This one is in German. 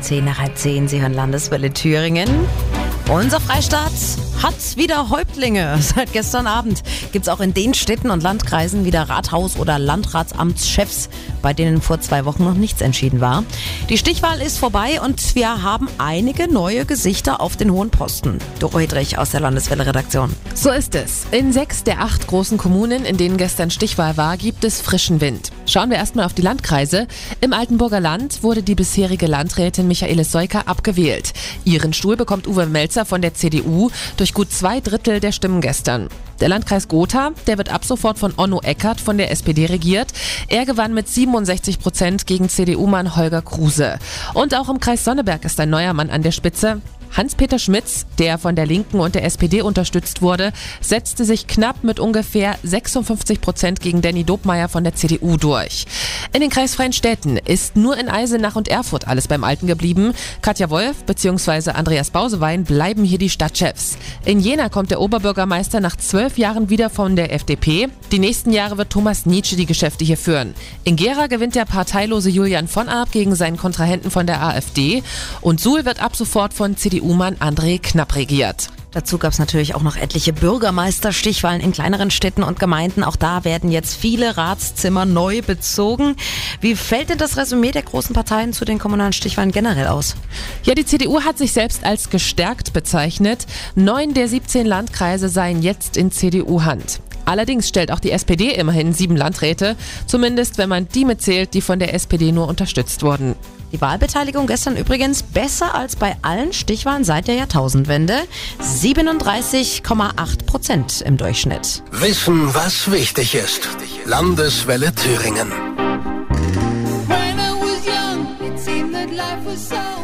Zehn nach halb zehn, Sie hören Landeswelle Thüringen. Unser Freistaat hat wieder Häuptlinge. Seit gestern Abend gibt es auch in den Städten und Landkreisen wieder Rathaus- oder Landratsamtschefs, bei denen vor zwei Wochen noch nichts entschieden war. Die Stichwahl ist vorbei und wir haben einige neue Gesichter auf den hohen Posten. Doro Hedrich aus der Landeswelle-Redaktion. So ist es. In sechs der acht großen Kommunen, in denen gestern Stichwahl war, gibt es frischen Wind. Schauen wir erstmal auf die Landkreise. Im Altenburger Land wurde die bisherige Landrätin Michaele Seuker abgewählt. Ihren Stuhl bekommt Uwe Melzer von der CDU durch gut zwei Drittel der Stimmen gestern. Der Landkreis Gotha, der wird ab sofort von Onno Eckert von der SPD regiert. Er gewann mit 67 Prozent gegen CDU-Mann Holger Kruse. Und auch im Kreis Sonneberg ist ein neuer Mann an der Spitze. Hans-Peter Schmitz, der von der Linken und der SPD unterstützt wurde, setzte sich knapp mit ungefähr 56 Prozent gegen Danny Dobmeier von der CDU durch. In den kreisfreien Städten ist nur in Eisenach und Erfurt alles beim Alten geblieben. Katja Wolf bzw. Andreas Bausewein bleiben hier die Stadtchefs. In Jena kommt der Oberbürgermeister nach zwölf Jahren wieder von der FDP. Die nächsten Jahre wird Thomas Nietzsche die Geschäfte hier führen. In Gera gewinnt der parteilose Julian von Arp gegen seinen Kontrahenten von der AfD. Und Suhl wird ab sofort von CDU-Mann André Knapp regiert. Dazu gab es natürlich auch noch etliche Bürgermeisterstichwahlen in kleineren Städten und Gemeinden. Auch da werden jetzt viele Ratszimmer neu bezogen. Wie fällt denn das Resümee der großen Parteien zu den kommunalen Stichwahlen generell aus? Ja, die CDU hat sich selbst als gestärkt bezeichnet. Neun der 17 Landkreise seien jetzt in CDU-Hand. Allerdings stellt auch die SPD immerhin sieben Landräte, zumindest wenn man die mitzählt, die von der SPD nur unterstützt wurden. Die Wahlbeteiligung gestern übrigens besser als bei allen Stichwahlen seit der Jahrtausendwende. 37,8 Prozent im Durchschnitt. Wissen, was wichtig ist. Landeswelle Thüringen. When I was young, it seemed that life was so